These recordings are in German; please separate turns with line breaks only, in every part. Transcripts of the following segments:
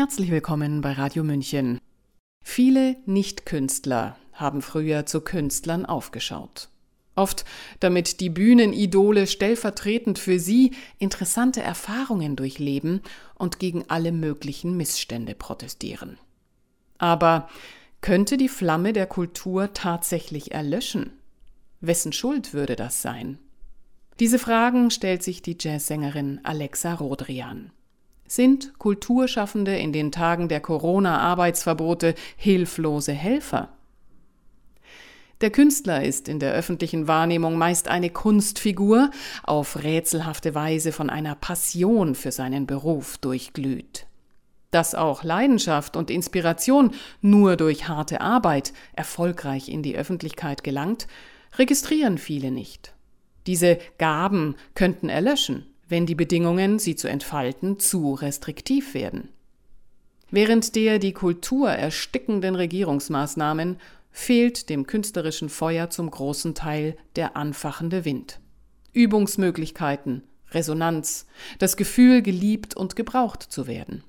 Herzlich willkommen bei Radio München. Viele Nichtkünstler haben früher zu Künstlern aufgeschaut. Oft damit die Bühnenidole stellvertretend für sie interessante Erfahrungen durchleben und gegen alle möglichen Missstände protestieren. Aber könnte die Flamme der Kultur tatsächlich erlöschen? Wessen Schuld würde das sein? Diese Fragen stellt sich die Jazzsängerin Alexa Rodrian. Sind Kulturschaffende in den Tagen der Corona-Arbeitsverbote hilflose Helfer? Der Künstler ist in der öffentlichen Wahrnehmung meist eine Kunstfigur, auf rätselhafte Weise von einer Passion für seinen Beruf durchglüht. Dass auch Leidenschaft und Inspiration nur durch harte Arbeit erfolgreich in die Öffentlichkeit gelangt, registrieren viele nicht. Diese Gaben könnten erlöschen, wenn die Bedingungen, sie zu entfalten, zu restriktiv werden. Während der die Kultur erstickenden Regierungsmaßnahmen fehlt dem künstlerischen Feuer zum großen Teil der anfachende Wind. Übungsmöglichkeiten, Resonanz, das Gefühl, geliebt und gebraucht zu werden.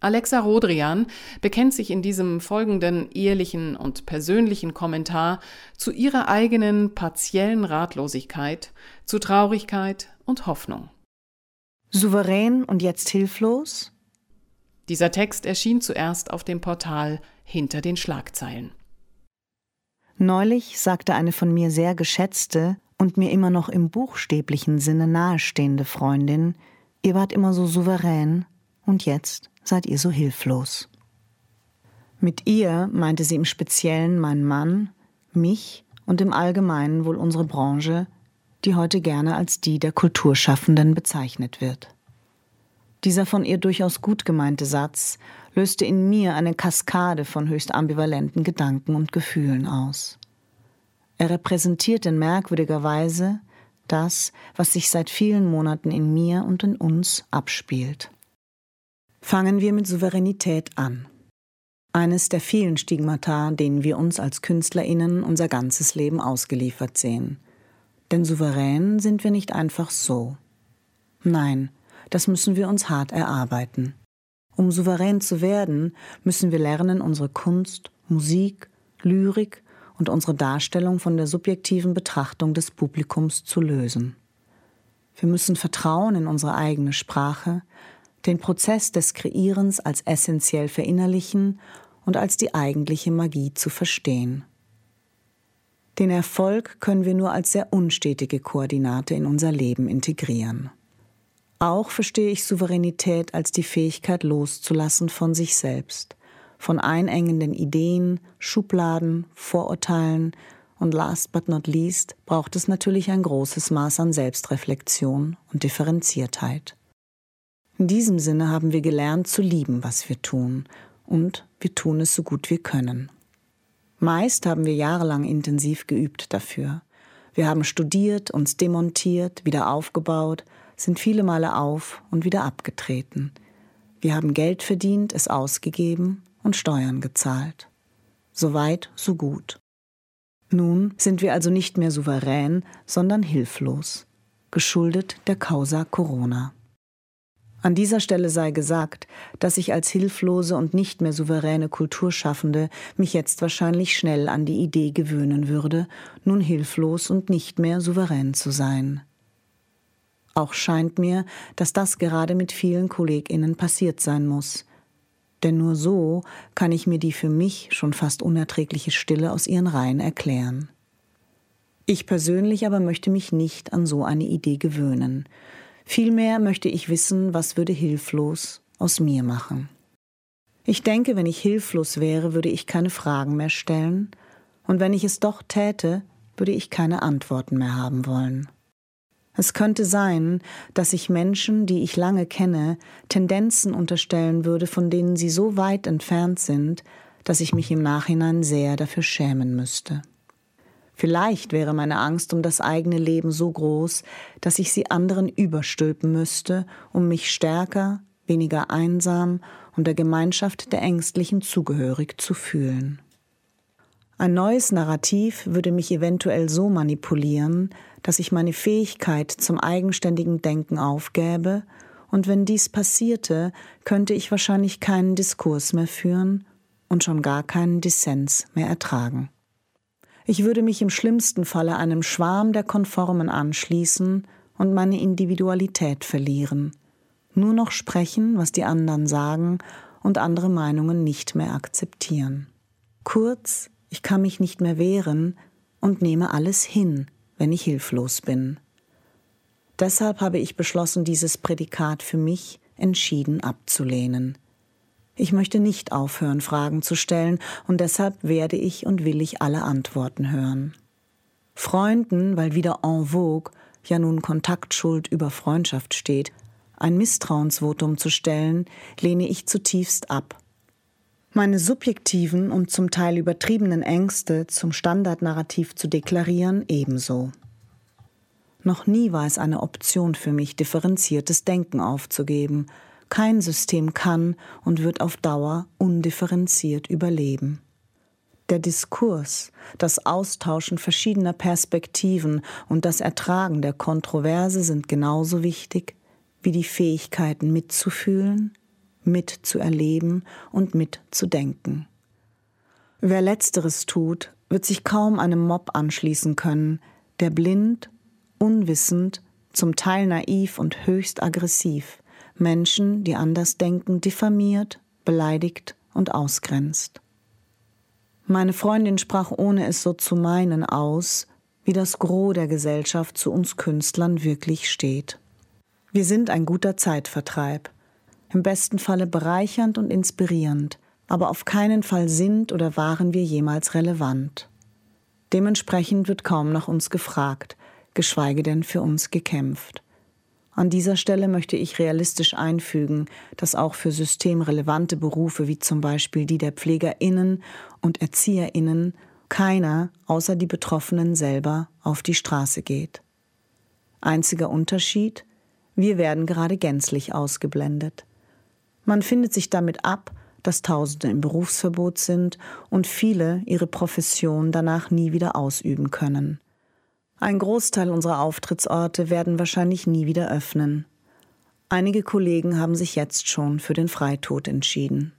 Alexa Rodrian bekennt sich in diesem folgenden ehrlichen und persönlichen Kommentar zu ihrer eigenen partiellen Ratlosigkeit, zu Traurigkeit und Hoffnung.
Souverän und jetzt hilflos?
Dieser Text erschien zuerst auf dem Portal Hinter den Schlagzeilen.
Neulich sagte eine von mir sehr geschätzte und mir immer noch im buchstäblichen Sinne nahestehende Freundin, ihr wart immer so souverän und jetzt seid ihr so hilflos. Mit ihr meinte sie im Speziellen meinen Mann, mich und im Allgemeinen wohl unsere Branche, die heute gerne als die der Kulturschaffenden bezeichnet wird. Dieser von ihr durchaus gut gemeinte Satz löste in mir eine Kaskade von höchst ambivalenten Gedanken und Gefühlen aus. Er repräsentiert in merkwürdiger Weise das, was sich seit vielen Monaten in mir und in uns abspielt. Fangen wir mit Souveränität an. Eines der vielen Stigmata, denen wir uns als Künstlerinnen unser ganzes Leben ausgeliefert sehen. Denn souverän sind wir nicht einfach so. Nein, das müssen wir uns hart erarbeiten. Um souverän zu werden, müssen wir lernen, unsere Kunst, Musik, Lyrik und unsere Darstellung von der subjektiven Betrachtung des Publikums zu lösen. Wir müssen Vertrauen in unsere eigene Sprache, den Prozess des Kreierens als essentiell verinnerlichen und als die eigentliche Magie zu verstehen. Den Erfolg können wir nur als sehr unstetige Koordinate in unser Leben integrieren. Auch verstehe ich Souveränität als die Fähigkeit loszulassen von sich selbst, von einengenden Ideen, Schubladen, Vorurteilen und last but not least braucht es natürlich ein großes Maß an Selbstreflexion und Differenziertheit. In diesem Sinne haben wir gelernt zu lieben, was wir tun, und wir tun es so gut wir können. Meist haben wir jahrelang intensiv geübt dafür. Wir haben studiert, uns demontiert, wieder aufgebaut, sind viele Male auf und wieder abgetreten. Wir haben Geld verdient, es ausgegeben und Steuern gezahlt. So weit, so gut. Nun sind wir also nicht mehr souverän, sondern hilflos, geschuldet der Causa Corona. An dieser Stelle sei gesagt, dass ich als hilflose und nicht mehr souveräne Kulturschaffende mich jetzt wahrscheinlich schnell an die Idee gewöhnen würde, nun hilflos und nicht mehr souverän zu sein. Auch scheint mir, dass das gerade mit vielen Kolleginnen passiert sein muss. Denn nur so kann ich mir die für mich schon fast unerträgliche Stille aus ihren Reihen erklären. Ich persönlich aber möchte mich nicht an so eine Idee gewöhnen, Vielmehr möchte ich wissen, was würde hilflos aus mir machen. Ich denke, wenn ich hilflos wäre, würde ich keine Fragen mehr stellen, und wenn ich es doch täte, würde ich keine Antworten mehr haben wollen. Es könnte sein, dass ich Menschen, die ich lange kenne, Tendenzen unterstellen würde, von denen sie so weit entfernt sind, dass ich mich im Nachhinein sehr dafür schämen müsste. Vielleicht wäre meine Angst um das eigene Leben so groß, dass ich sie anderen überstülpen müsste, um mich stärker, weniger einsam und der Gemeinschaft der Ängstlichen zugehörig zu fühlen. Ein neues Narrativ würde mich eventuell so manipulieren, dass ich meine Fähigkeit zum eigenständigen Denken aufgäbe und wenn dies passierte, könnte ich wahrscheinlich keinen Diskurs mehr führen und schon gar keinen Dissens mehr ertragen. Ich würde mich im schlimmsten Falle einem Schwarm der Konformen anschließen und meine Individualität verlieren, nur noch sprechen, was die anderen sagen und andere Meinungen nicht mehr akzeptieren. Kurz, ich kann mich nicht mehr wehren und nehme alles hin, wenn ich hilflos bin. Deshalb habe ich beschlossen, dieses Prädikat für mich entschieden abzulehnen. Ich möchte nicht aufhören, Fragen zu stellen, und deshalb werde ich und will ich alle Antworten hören. Freunden, weil wieder en vogue ja nun Kontaktschuld über Freundschaft steht, ein Misstrauensvotum zu stellen, lehne ich zutiefst ab. Meine subjektiven und zum Teil übertriebenen Ängste zum Standardnarrativ zu deklarieren ebenso. Noch nie war es eine Option für mich, differenziertes Denken aufzugeben. Kein System kann und wird auf Dauer undifferenziert überleben. Der Diskurs, das Austauschen verschiedener Perspektiven und das Ertragen der Kontroverse sind genauso wichtig wie die Fähigkeiten mitzufühlen, mitzuerleben und mitzudenken. Wer letzteres tut, wird sich kaum einem Mob anschließen können, der blind, unwissend, zum Teil naiv und höchst aggressiv Menschen, die anders denken, diffamiert, beleidigt und ausgrenzt. Meine Freundin sprach ohne es so zu meinen aus, wie das Gros der Gesellschaft zu uns Künstlern wirklich steht. Wir sind ein guter Zeitvertreib, im besten Falle bereichernd und inspirierend, aber auf keinen Fall sind oder waren wir jemals relevant. Dementsprechend wird kaum nach uns gefragt, geschweige denn für uns gekämpft. An dieser Stelle möchte ich realistisch einfügen, dass auch für systemrelevante Berufe wie zum Beispiel die der Pflegerinnen und Erzieherinnen keiner außer die Betroffenen selber auf die Straße geht. Einziger Unterschied, wir werden gerade gänzlich ausgeblendet. Man findet sich damit ab, dass Tausende im Berufsverbot sind und viele ihre Profession danach nie wieder ausüben können. Ein Großteil unserer Auftrittsorte werden wahrscheinlich nie wieder öffnen. Einige Kollegen haben sich jetzt schon für den Freitod entschieden.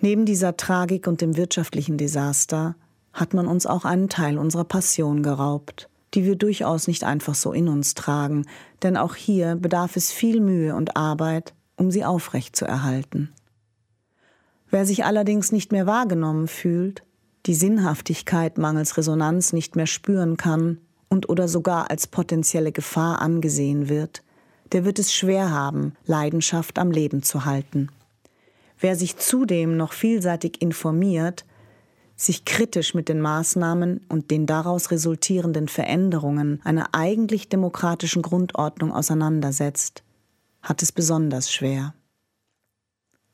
Neben dieser Tragik und dem wirtschaftlichen Desaster hat man uns auch einen Teil unserer Passion geraubt die wir durchaus nicht einfach so in uns tragen, denn auch hier bedarf es viel Mühe und Arbeit, um sie aufrecht zu erhalten. Wer sich allerdings nicht mehr wahrgenommen fühlt, die Sinnhaftigkeit mangels Resonanz nicht mehr spüren kann und oder sogar als potenzielle Gefahr angesehen wird, der wird es schwer haben, Leidenschaft am Leben zu halten. Wer sich zudem noch vielseitig informiert, sich kritisch mit den Maßnahmen und den daraus resultierenden Veränderungen einer eigentlich demokratischen Grundordnung auseinandersetzt, hat es besonders schwer.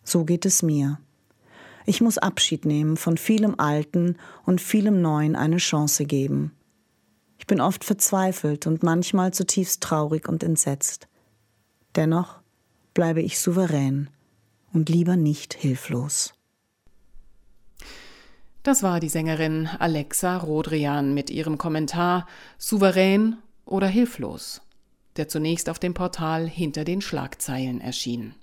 So geht es mir. Ich muss Abschied nehmen von vielem Alten und vielem Neuen eine Chance geben. Ich bin oft verzweifelt und manchmal zutiefst traurig und entsetzt. Dennoch bleibe ich souverän und lieber nicht hilflos.
Das war die Sängerin Alexa Rodrian mit ihrem Kommentar Souverän oder hilflos, der zunächst auf dem Portal hinter den Schlagzeilen erschien.